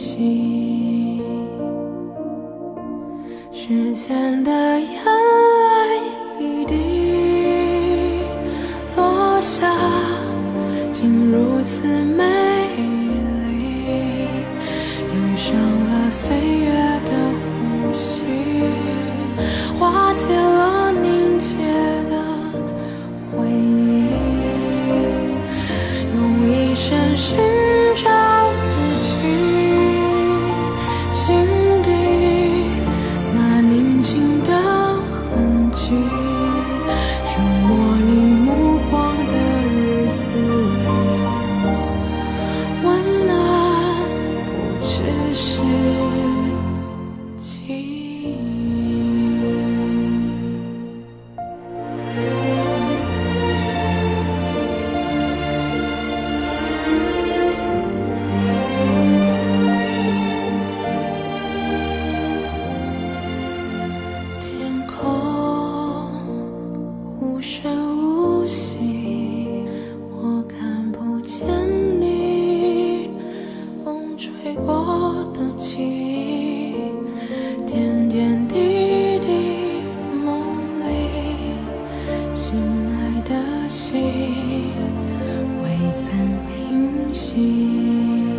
心时间的药的心未曾平息，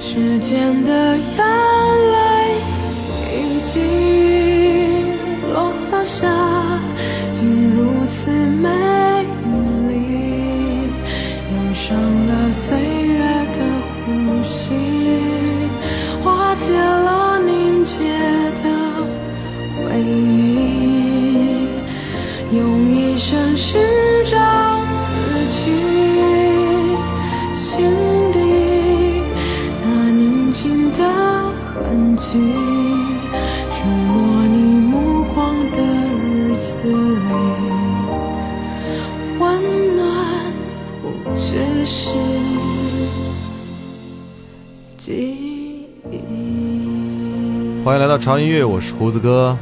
时间的摇。欢迎来到潮音乐，我是胡子哥。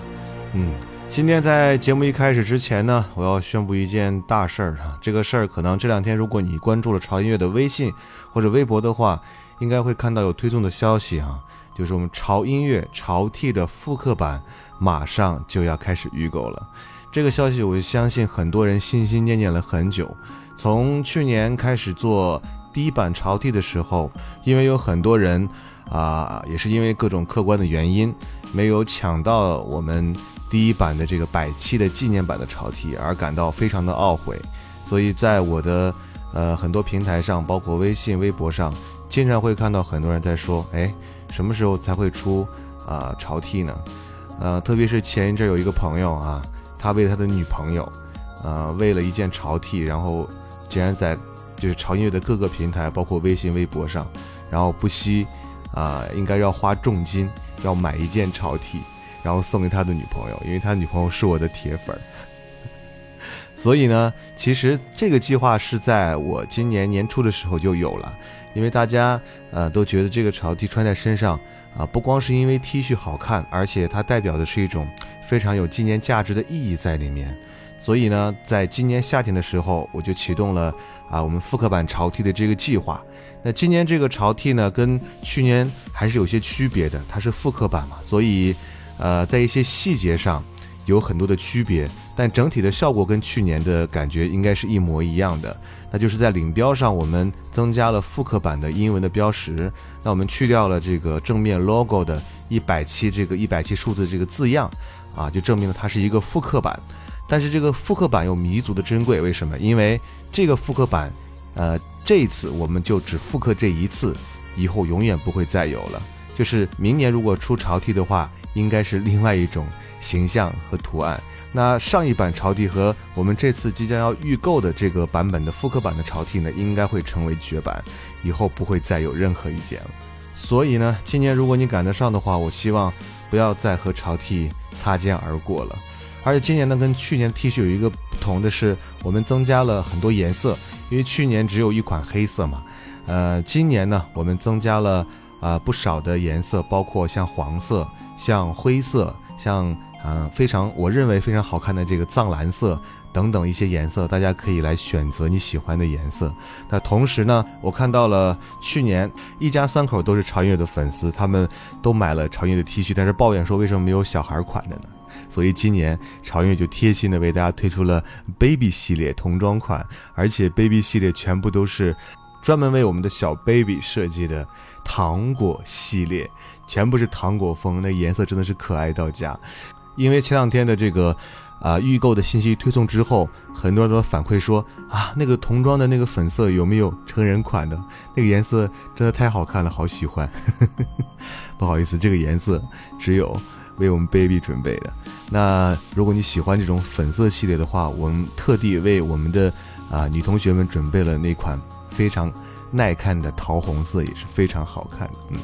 嗯，今天在节目一开始之前呢，我要宣布一件大事儿啊。这个事儿可能这两天，如果你关注了潮音乐的微信或者微博的话，应该会看到有推送的消息啊，就是我们潮音乐潮 T 的复刻版马上就要开始预购了。这个消息，我相信很多人心心念念了很久。从去年开始做第一版潮 T 的时候，因为有很多人。啊，也是因为各种客观的原因，没有抢到我们第一版的这个百期的纪念版的潮 T，而感到非常的懊悔。所以在我的呃很多平台上，包括微信、微博上，经常会看到很多人在说：“哎，什么时候才会出啊潮 T 呢？”呃，特别是前一阵有一个朋友啊，他为他的女朋友，呃，为了一件潮 T，然后竟然在就是潮音乐的各个平台，包括微信、微博上，然后不惜。啊，应该要花重金要买一件潮 T，然后送给他的女朋友，因为他女朋友是我的铁粉儿。所以呢，其实这个计划是在我今年年初的时候就有了，因为大家呃都觉得这个潮 T 穿在身上啊，不光是因为 T 恤好看，而且它代表的是一种非常有纪念价值的意义在里面。所以呢，在今年夏天的时候，我就启动了啊我们复刻版潮 T 的这个计划。那今年这个潮 T 呢，跟去年还是有些区别的，它是复刻版嘛，所以呃在一些细节上有很多的区别，但整体的效果跟去年的感觉应该是一模一样的。那就是在领标上，我们增加了复刻版的英文的标识，那我们去掉了这个正面 logo 的一百期这个一百期数字这个字样，啊，就证明了它是一个复刻版。但是这个复刻版有弥足的珍贵，为什么？因为这个复刻版，呃，这一次我们就只复刻这一次，以后永远不会再有了。就是明年如果出潮 T 的话，应该是另外一种形象和图案。那上一版潮 T 和我们这次即将要预购的这个版本的复刻版的潮 T 呢，应该会成为绝版，以后不会再有任何一件了。所以呢，今年如果你赶得上的话，我希望不要再和潮 T 擦肩而过了。而且今年呢，跟去年 T 恤有一个不同的是，我们增加了很多颜色，因为去年只有一款黑色嘛。呃，今年呢，我们增加了啊不少的颜色，包括像黄色、像灰色、像嗯非常我认为非常好看的这个藏蓝色等等一些颜色，大家可以来选择你喜欢的颜色。那同时呢，我看到了去年一家三口都是潮音乐的粉丝，他们都买了潮音乐的 T 恤，但是抱怨说为什么没有小孩款的呢？所以今年潮音乐就贴心的为大家推出了 Baby 系列童装款，而且 Baby 系列全部都是专门为我们的小 Baby 设计的糖果系列，全部是糖果风，那颜色真的是可爱到家。因为前两天的这个啊预购的信息推送之后，很多人都反馈说啊那个童装的那个粉色有没有成人款的？那个颜色真的太好看了，好喜欢。不好意思，这个颜色只有。为我们 baby 准备的。那如果你喜欢这种粉色系列的话，我们特地为我们的啊女同学们准备了那款非常耐看的桃红色，也是非常好看的。嗯，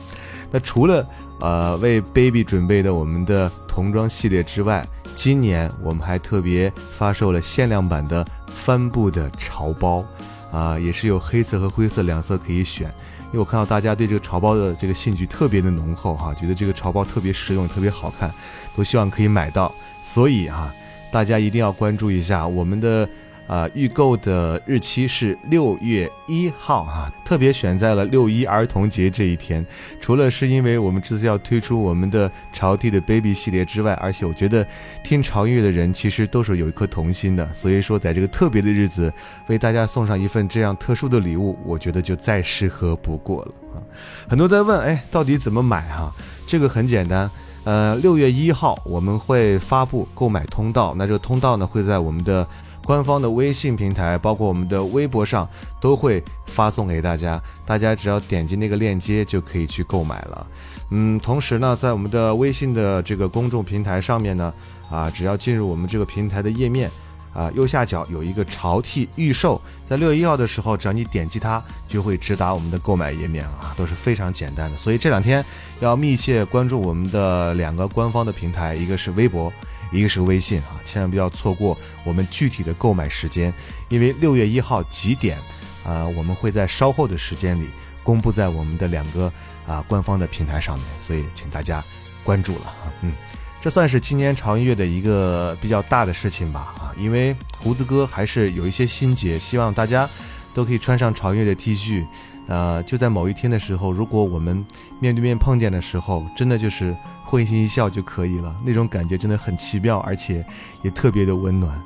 那除了呃为 baby 准备的我们的童装系列之外，今年我们还特别发售了限量版的帆布的潮包，啊，也是有黑色和灰色两色可以选。因为我看到大家对这个潮包的这个兴趣特别的浓厚哈，觉得这个潮包特别实用，特别好看，都希望可以买到，所以啊，大家一定要关注一下我们的。啊，预购的日期是六月一号哈，特别选在了六一儿童节这一天。除了是因为我们这次要推出我们的潮 T 的 Baby 系列之外，而且我觉得听潮音乐的人其实都是有一颗童心的，所以说在这个特别的日子，为大家送上一份这样特殊的礼物，我觉得就再适合不过了啊。很多在问，哎，到底怎么买哈？这个很简单，呃，六月一号我们会发布购买通道，那这个通道呢会在我们的。官方的微信平台，包括我们的微博上，都会发送给大家。大家只要点击那个链接，就可以去购买了。嗯，同时呢，在我们的微信的这个公众平台上面呢，啊，只要进入我们这个平台的页面，啊，右下角有一个潮 T 预售，在六月一号的时候，只要你点击它，就会直达我们的购买页面啊，都是非常简单的。所以这两天要密切关注我们的两个官方的平台，一个是微博。一个是微信啊，千万不要错过我们具体的购买时间，因为六月一号几点，啊，我们会在稍后的时间里公布在我们的两个啊官方的平台上面，所以请大家关注了啊，嗯，这算是今年潮音乐的一个比较大的事情吧啊，因为胡子哥还是有一些心结，希望大家都可以穿上潮音乐的 T 恤，呃，就在某一天的时候，如果我们面对面碰见的时候，真的就是。会心一笑就可以了，那种感觉真的很奇妙，而且也特别的温暖。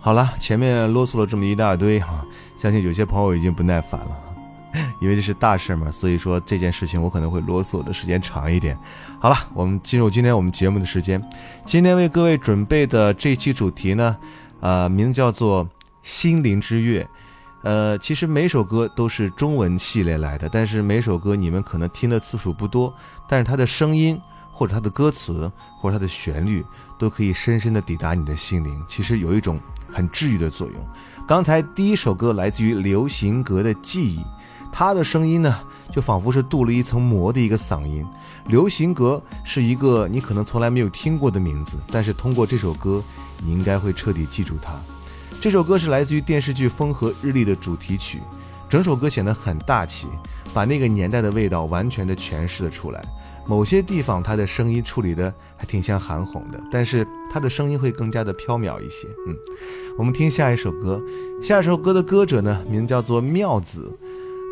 好了，前面啰嗦了这么一大堆哈，相信有些朋友已经不耐烦了，因为这是大事嘛，所以说这件事情我可能会啰嗦的时间长一点。好了，我们进入今天我们节目的时间，今天为各位准备的这一期主题呢，呃，名字叫做《心灵之乐》。呃，其实每首歌都是中文系列来的，但是每首歌你们可能听的次数不多，但是它的声音。或者它的歌词，或者它的旋律，都可以深深的抵达你的心灵。其实有一种很治愈的作用。刚才第一首歌来自于流行格的记忆，它的声音呢，就仿佛是镀了一层膜的一个嗓音。流行格是一个你可能从来没有听过的名字，但是通过这首歌，你应该会彻底记住它。这首歌是来自于电视剧《风和日丽》的主题曲，整首歌显得很大气，把那个年代的味道完全的诠释了出来。某些地方他的声音处理的还挺像韩红的，但是他的声音会更加的飘渺一些。嗯，我们听下一首歌，下一首歌的歌者呢，名叫做妙子。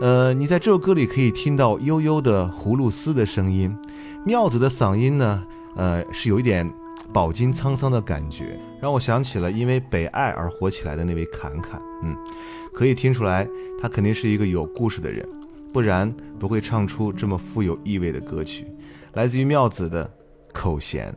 呃，你在这首歌里可以听到悠悠的葫芦丝的声音，妙子的嗓音呢，呃，是有一点饱经沧桑的感觉，让我想起了因为北爱而火起来的那位侃侃。嗯，可以听出来，他肯定是一个有故事的人，不然不会唱出这么富有意味的歌曲。来自于妙子的口弦。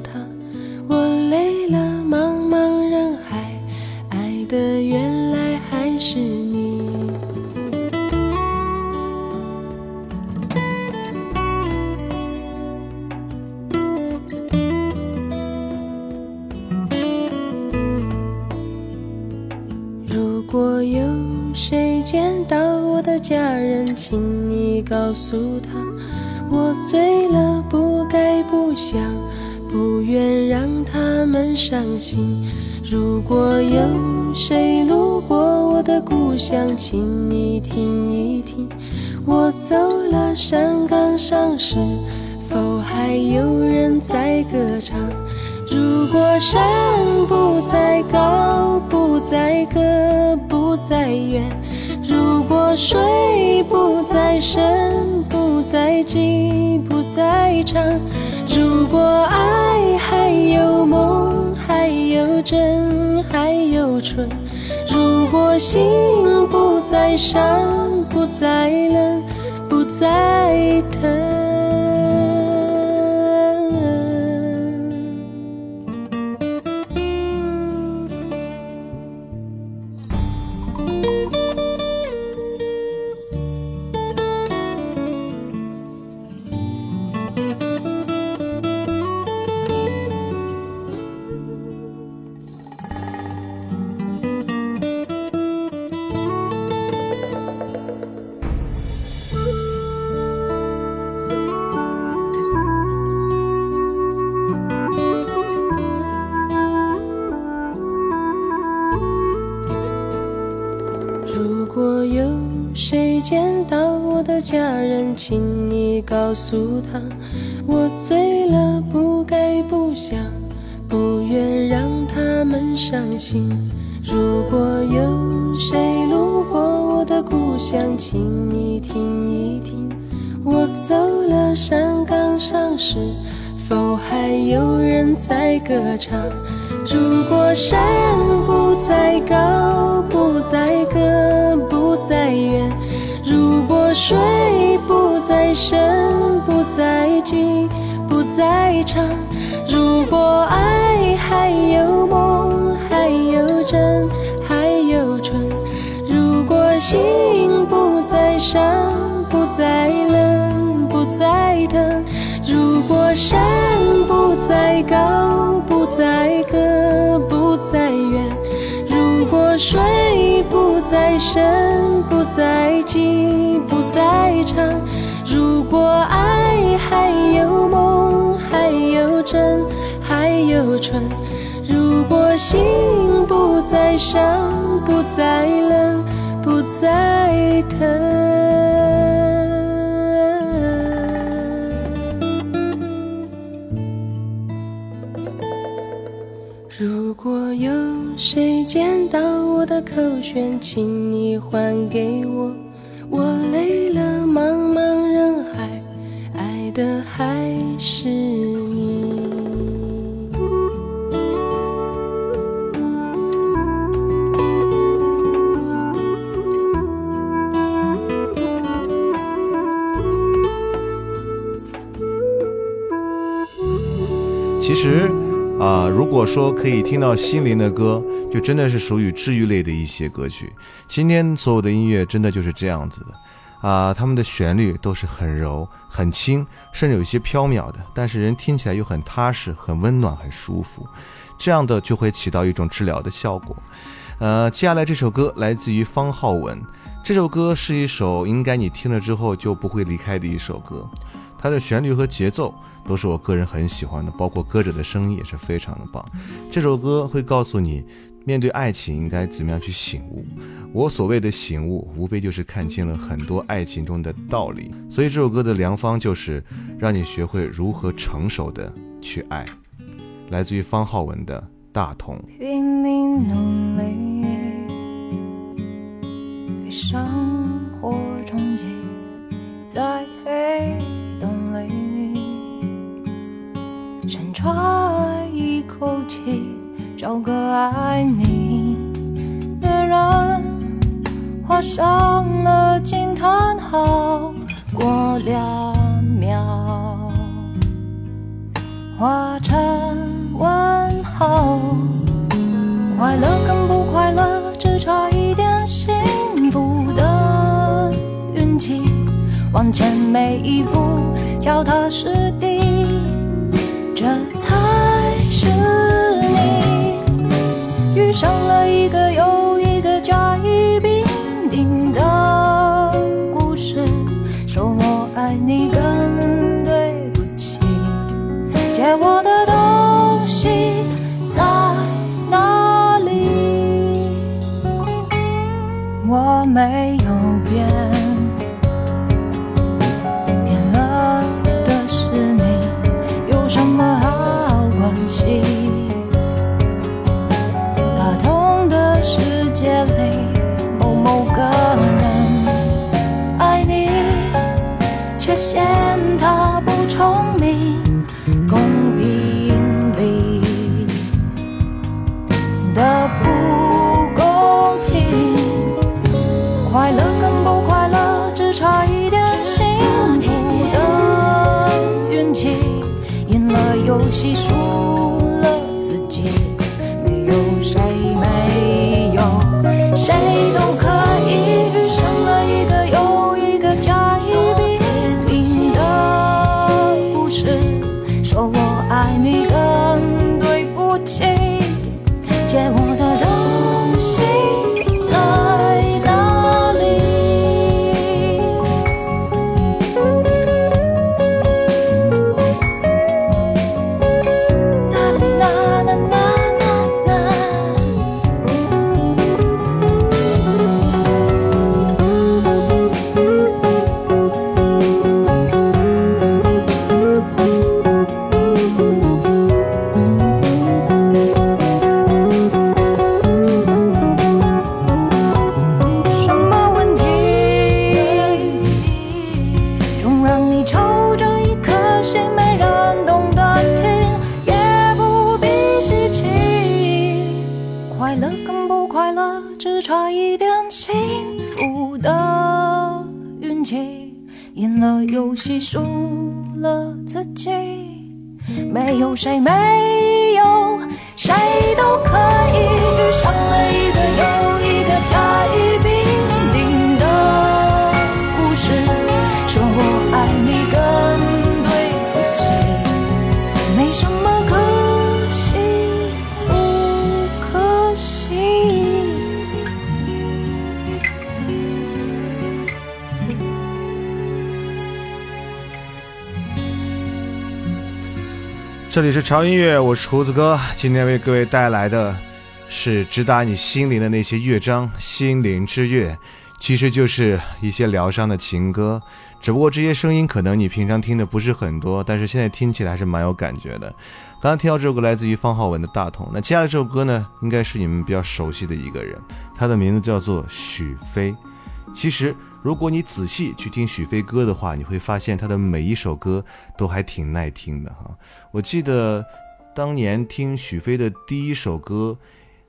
他，我累了，茫茫人海，爱的原来还是你。如果有谁见到我的家人，请你告诉他，我醉了，不该不想，不愿让他们伤心。如果有谁路过我的故乡，请你听一听，我走了，山岗上是否还有人在歌唱？如果山不再高，不再高，不再远；如果水不再深，不再近，不再长；如果爱还有梦，还有真，还有纯；如果心不再伤，不再冷，不再告诉他，我醉了，不该不想，不愿让他们伤心。如果有谁路过我的故乡，请你听一听，我走了，山岗上是否还有人在歌唱？如果山水不再深，不再急，不再长；如果爱还有梦，还有真，还有纯；如果心不再伤，不再冷，不再疼。如果有谁见到口弦，请你还给我。我累了，茫茫人海，爱的还是你。其实，啊，如果说可以听到心灵的歌，就真的是属于治愈类的一些歌曲。今天所有的音乐真的就是这样子的，啊，他们的旋律都是很柔、很轻，甚至有些飘渺的，但是人听起来又很踏实、很温暖、很舒服，这样的就会起到一种治疗的效果。呃，接下来这首歌来自于方浩文，这首歌是一首应该你听了之后就不会离开的一首歌，它的旋律和节奏都是我个人很喜欢的，包括歌者的声音也是非常的棒。这首歌会告诉你，面对爱情应该怎么样去醒悟。我所谓的醒悟，无非就是看清了很多爱情中的道理。所以这首歌的良方就是让你学会如何成熟的去爱。来自于方浩文的《大同》。深揣一口气，找个爱你的人，画上了惊叹号，过两秒，画成问号。快乐跟不快乐，只差一点幸福的运气。往前每一步，脚踏实地，这才是你。遇上了一个又一个甲乙丙丁的故事，说我爱你更对不起，借我的东西在哪里？我没有变，变这里是潮音乐，我是厨子哥，今天为各位带来的是直达你心灵的那些乐章，心灵之乐，其实就是一些疗伤的情歌。只不过这些声音可能你平常听的不是很多，但是现在听起来还是蛮有感觉的。刚刚听到这首歌来自于方浩文的《大同》，那接下来这首歌呢，应该是你们比较熟悉的一个人，他的名字叫做许飞。其实，如果你仔细去听许飞歌的话，你会发现他的每一首歌都还挺耐听的哈。我记得当年听许飞的第一首歌，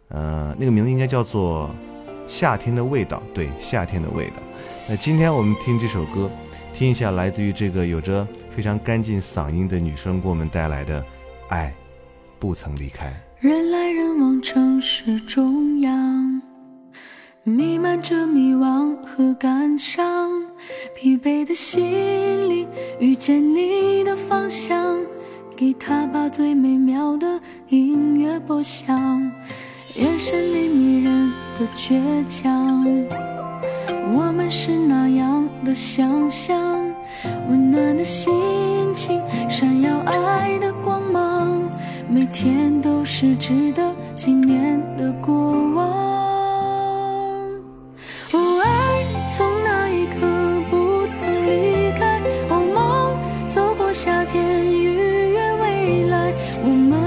呃，那个名字应该叫做《夏天的味道》，对，《夏天的味道》。那今天我们听这首歌，听一下来自于这个有着非常干净嗓音的女生给我们带来的《爱不曾离开。人来人往，城市中央，弥漫着迷惘和感伤。疲惫的心灵遇见你的方向，给他把最美妙的音乐播响。眼神里迷人的倔强，我们是那样的想象，温暖的心情，闪耀爱的光芒。每天都是值得纪念的过往。从那一刻不曾离开。哦，梦走过夏天，逾越未来。我们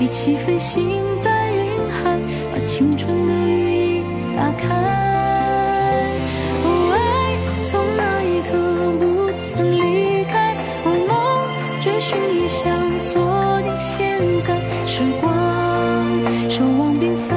一起飞行在云海，把青春的羽翼打开。哦，爱从那一刻不曾离开。哦，梦追寻理想，锁定现在。时光守望缤纷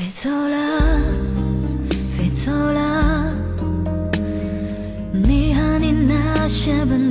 飞走了，飞走了，你和你那些本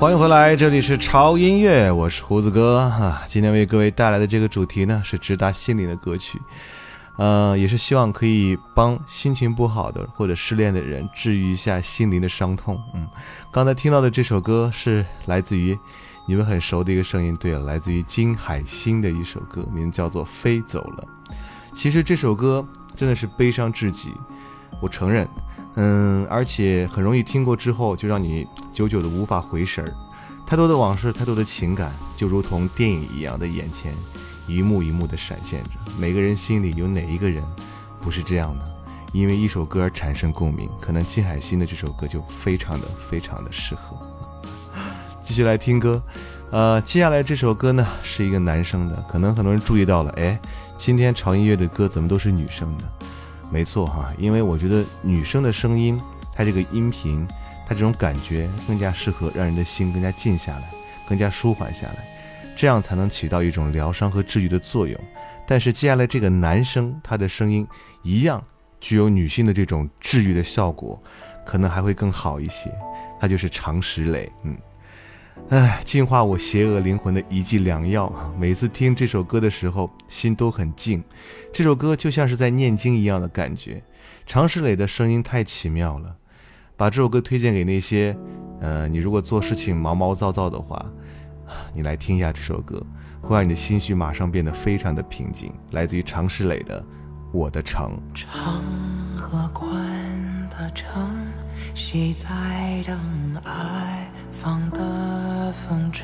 欢迎回来，这里是潮音乐，我是胡子哥啊。今天为各位带来的这个主题呢，是直达心灵的歌曲，呃，也是希望可以帮心情不好的或者失恋的人治愈一下心灵的伤痛。嗯，刚才听到的这首歌是来自于你们很熟的一个声音，对了，来自于金海心的一首歌，名叫做《飞走了》。其实这首歌真的是悲伤至极，我承认。嗯，而且很容易听过之后就让你久久的无法回神儿，太多的往事，太多的情感，就如同电影一样的眼前，一幕一幕的闪现着。每个人心里有哪一个人不是这样的？因为一首歌而产生共鸣，可能金海心的这首歌就非常的非常的适合。继续来听歌，呃，接下来这首歌呢是一个男生的，可能很多人注意到了，哎，今天潮音乐的歌怎么都是女生的？没错哈，因为我觉得女生的声音，它这个音频，它这种感觉更加适合让人的心更加静下来，更加舒缓下来，这样才能起到一种疗伤和治愈的作用。但是接下来这个男生，他的声音一样具有女性的这种治愈的效果，可能还会更好一些。他就是常石磊，嗯。唉，净化我邪恶灵魂的一剂良药啊！每次听这首歌的时候，心都很静。这首歌就像是在念经一样的感觉。常石磊的声音太奇妙了，把这首歌推荐给那些，呃，你如果做事情毛毛躁躁的话，你来听一下这首歌，会让你的心绪马上变得非常的平静。来自于常石磊的《我的城》。长和宽的城，谁在等爱？方的风筝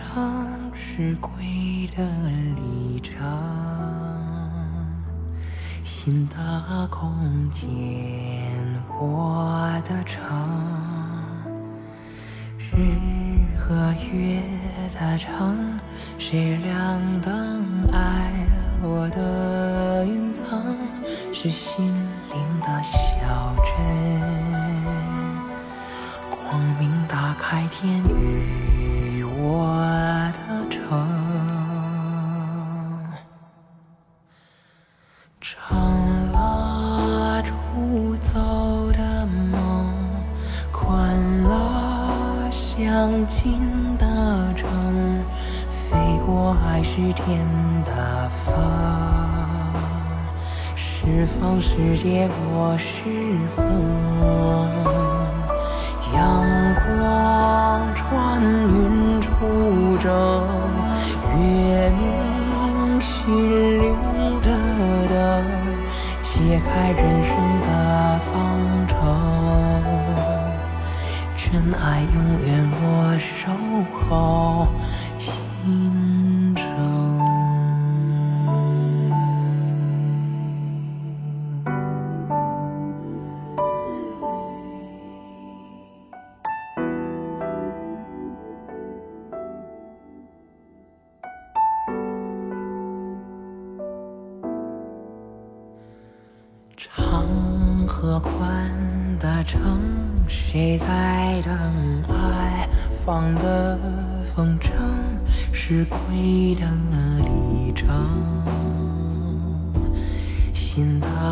是归的里程。新的空间，我的城，日和月的城，谁亮灯爱我的云层，是心灵的小镇，海天与我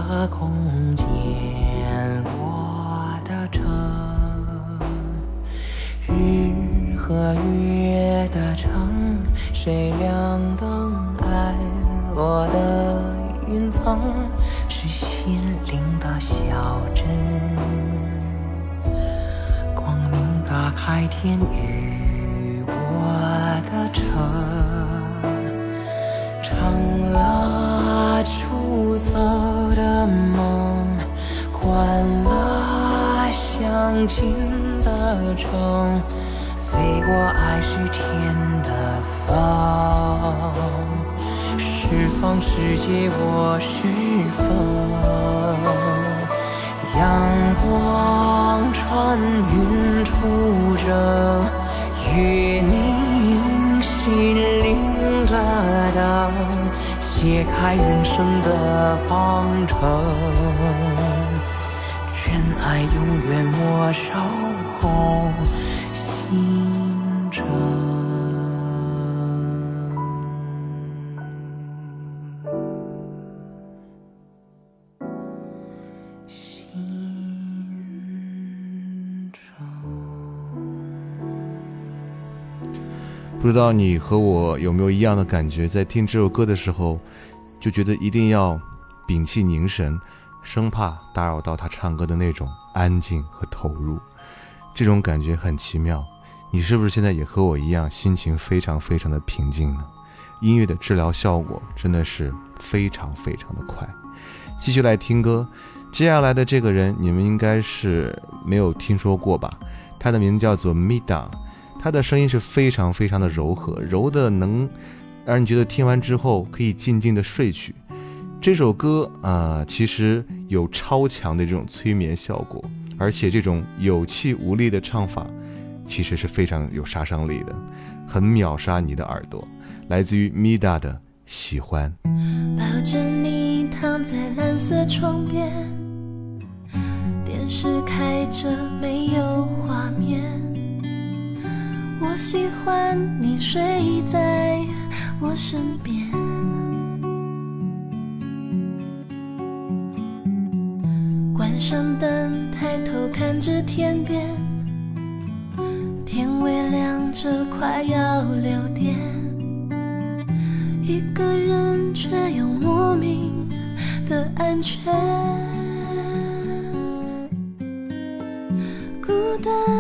的空间，我的城，日和月的城，谁亮灯爱我的云层？是心灵的小镇，光明打开天与我的城，长了出走梦，宽了相近的城，飞过爱是天的风。释放世界，我是风，阳光穿云出征，月明心灵的灯，解开人生的方程，真爱永远莫守候不知道你和我有没有一样的感觉，在听这首歌的时候，就觉得一定要屏气凝神，生怕打扰到他唱歌的那种安静和投入。这种感觉很奇妙。你是不是现在也和我一样，心情非常非常的平静呢？音乐的治疗效果真的是非常非常的快。继续来听歌，接下来的这个人你们应该是没有听说过吧？他的名字叫做 Mida。他的声音是非常非常的柔和，柔的能让人觉得听完之后可以静静的睡去。这首歌啊、其实有超强的这种催眠效果，而且这种有气无力的唱法，其实是非常有杀伤力的，很秒杀你的耳朵。来自于 Mida 的喜欢。抱着你躺在蓝色窗边，电视开着没有画面。我喜欢你睡在我身边，关上灯，抬头看着天边，天微亮着，快要六点。一个人却又莫名的安全，孤单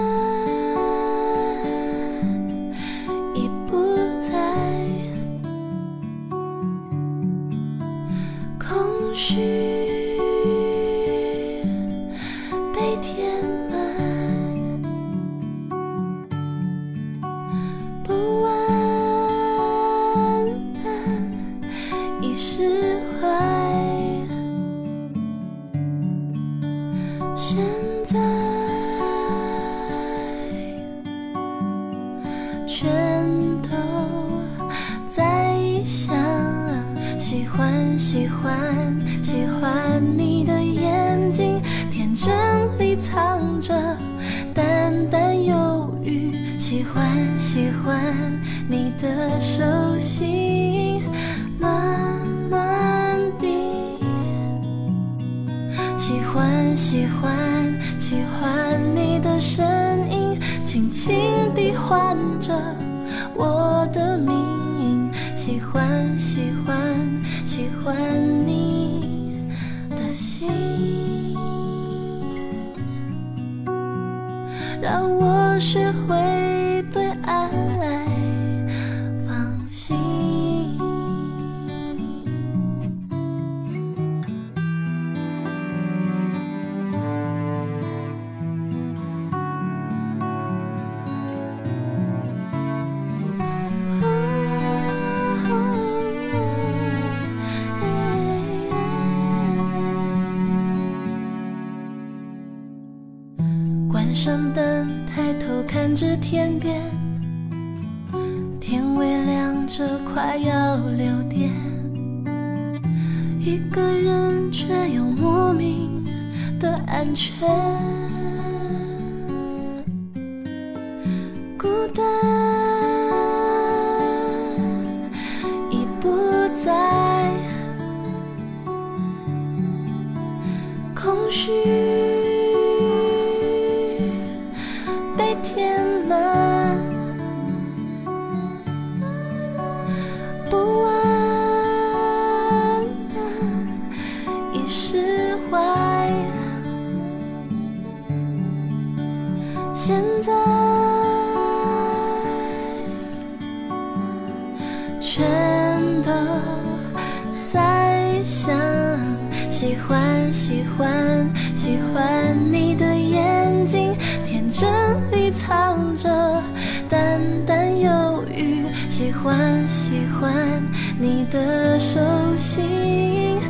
的手心，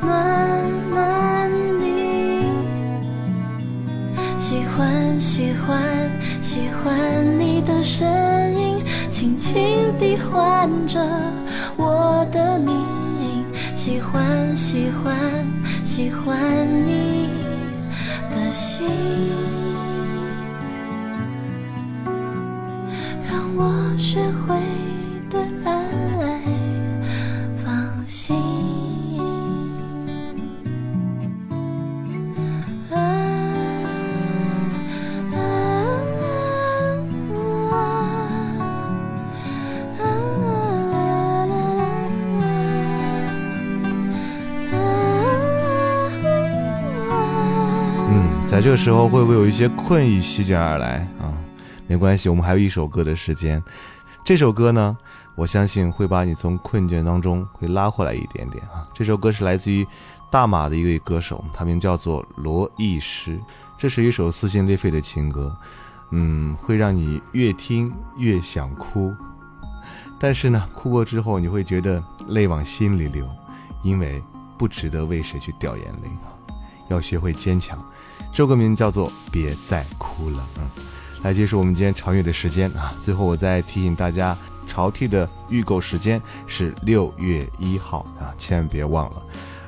暖暖的。喜欢喜欢喜欢你的声音，轻轻地唤着我的名。喜欢喜欢喜欢时候会不会有一些困意席卷而来啊？没关系，我们还有一首歌的时间。这首歌呢，我相信会把你从困倦当中会拉回来一点点啊。这首歌是来自于大马的一位歌手，他名叫做罗艺诗。这是一首撕心裂肺的情歌，嗯，会让你越听越想哭。但是呢，哭过之后你会觉得泪往心里流，因为不值得为谁去掉眼泪。要学会坚强。这首歌名叫做《别再哭了》。嗯，来结束我们今天长乐的时间啊。最后我再提醒大家，潮 T 的预购时间是六月一号啊，千万别忘了。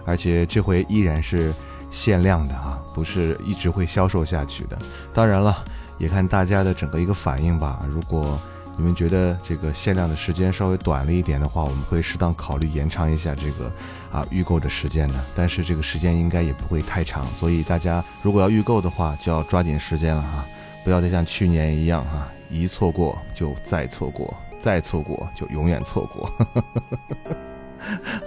而且这回依然是限量的啊，不是一直会销售下去的。当然了，也看大家的整个一个反应吧。如果你们觉得这个限量的时间稍微短了一点的话，我们会适当考虑延长一下这个啊预购的时间的。但是这个时间应该也不会太长，所以大家如果要预购的话，就要抓紧时间了哈，不要再像去年一样哈，一错过就再错过，再错过就永远错过。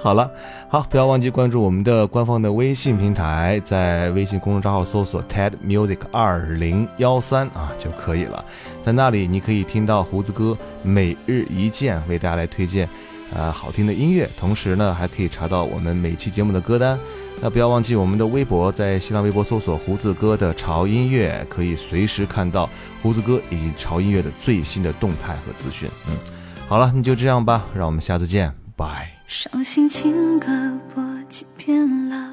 好了，好，不要忘记关注我们的官方的微信平台，在微信公众账号搜索 TED Music 二零幺三啊就可以了。在那里你可以听到胡子哥每日一见为大家来推荐，呃，好听的音乐，同时呢还可以查到我们每期节目的歌单。那不要忘记我们的微博，在新浪微博搜索胡子哥的潮音乐，可以随时看到胡子哥以及潮音乐的最新的动态和资讯。嗯，好了，那就这样吧，让我们下次见，拜。伤心情歌播几遍了，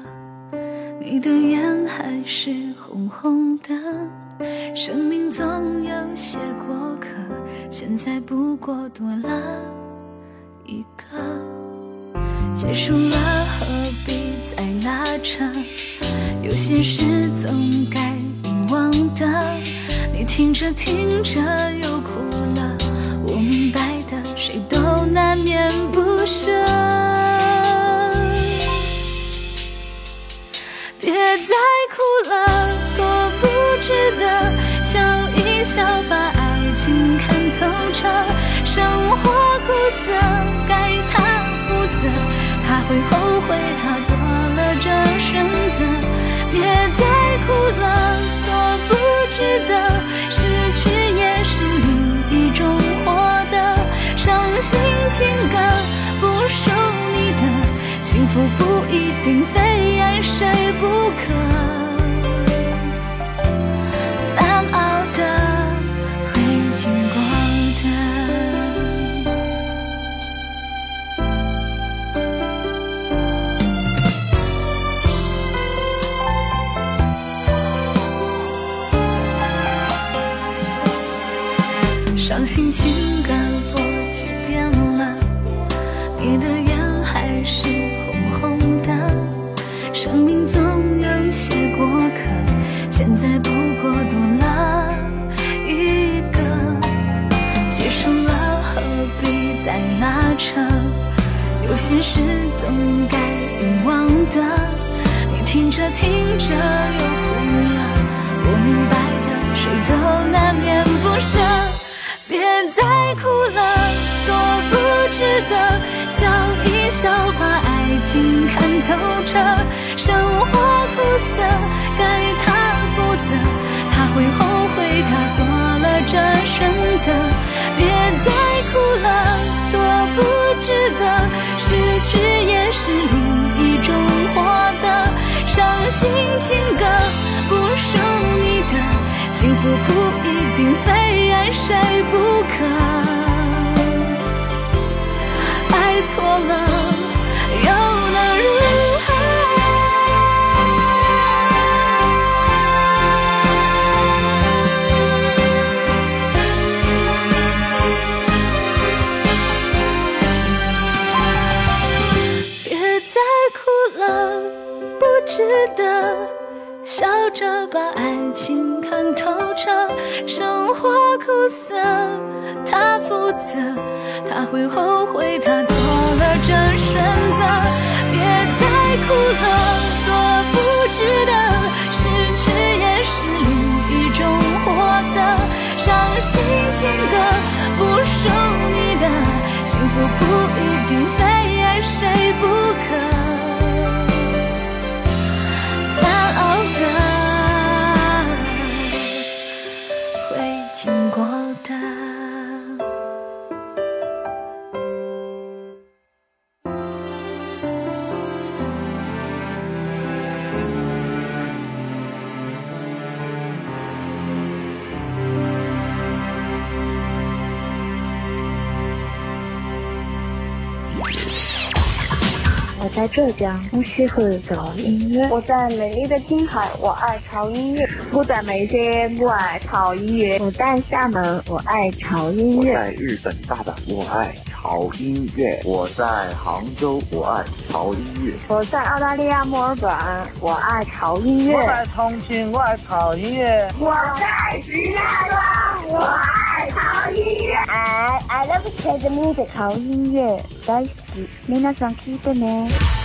你的眼还是红红的。生命总有些过客，现在不过多了。结束了，何必再拉扯？有些事总该遗忘的。你听着听着又哭了，我明白的，谁都难免不舍。别再哭了，多不值得。笑一笑，吧会后悔，他做了这选择。别再哭了，多不值得。失去也是另一种获得。伤心情歌不属你的，幸福不一定非爱谁不可。命总有些过客，现在不过多了一个。结束了，何必再拉扯？有些事总该遗忘的。你听着听着又哭了，我明白的，谁都难免不舍。别再哭了，多不值得。笑一笑，把爱情看透彻。生活苦涩，该他负责。他会后悔，他做了这选择。别再哭了，多不值得。失去也是另一种获得。伤心情歌不属你的，幸福不一定非爱谁不可。爱错了，又能如何？别再哭了，不值得。笑着把爱情看透彻，生活苦涩，他负责，他会后悔，他做了这选择。别再哭了，多不值得，失去也是另一种获得。伤心情歌不属你的，幸福不一在浙江，我喜欢潮音乐。我在美丽的青海，我爱潮音乐。我在眉山，我爱潮音乐。我在厦门，我爱潮音乐我。在日本大阪，我爱潮音乐；我在杭州，我爱潮音乐；我在澳大利亚墨尔本，我爱潮音乐。我在重庆，我爱潮音乐。我在石家庄，我爱潮音乐。I I love Chinese music，潮音乐大好き。皆さん聞いてね。